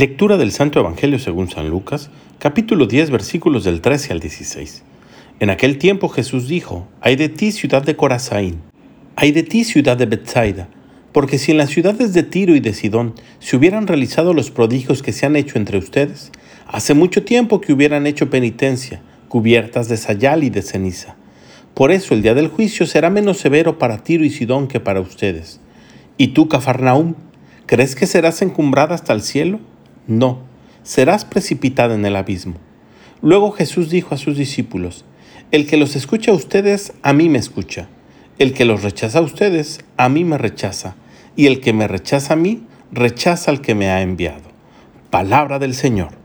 Lectura del Santo Evangelio según San Lucas, capítulo 10, versículos del 13 al 16. En aquel tiempo Jesús dijo, Hay de ti ciudad de Corazaín, hay de ti ciudad de Bethsaida, porque si en las ciudades de Tiro y de Sidón se hubieran realizado los prodigios que se han hecho entre ustedes, hace mucho tiempo que hubieran hecho penitencia, cubiertas de sayal y de ceniza. Por eso el día del juicio será menos severo para Tiro y Sidón que para ustedes. ¿Y tú, Cafarnaúm, crees que serás encumbrada hasta el cielo? No, serás precipitada en el abismo. Luego Jesús dijo a sus discípulos, El que los escucha a ustedes, a mí me escucha. El que los rechaza a ustedes, a mí me rechaza. Y el que me rechaza a mí, rechaza al que me ha enviado. Palabra del Señor.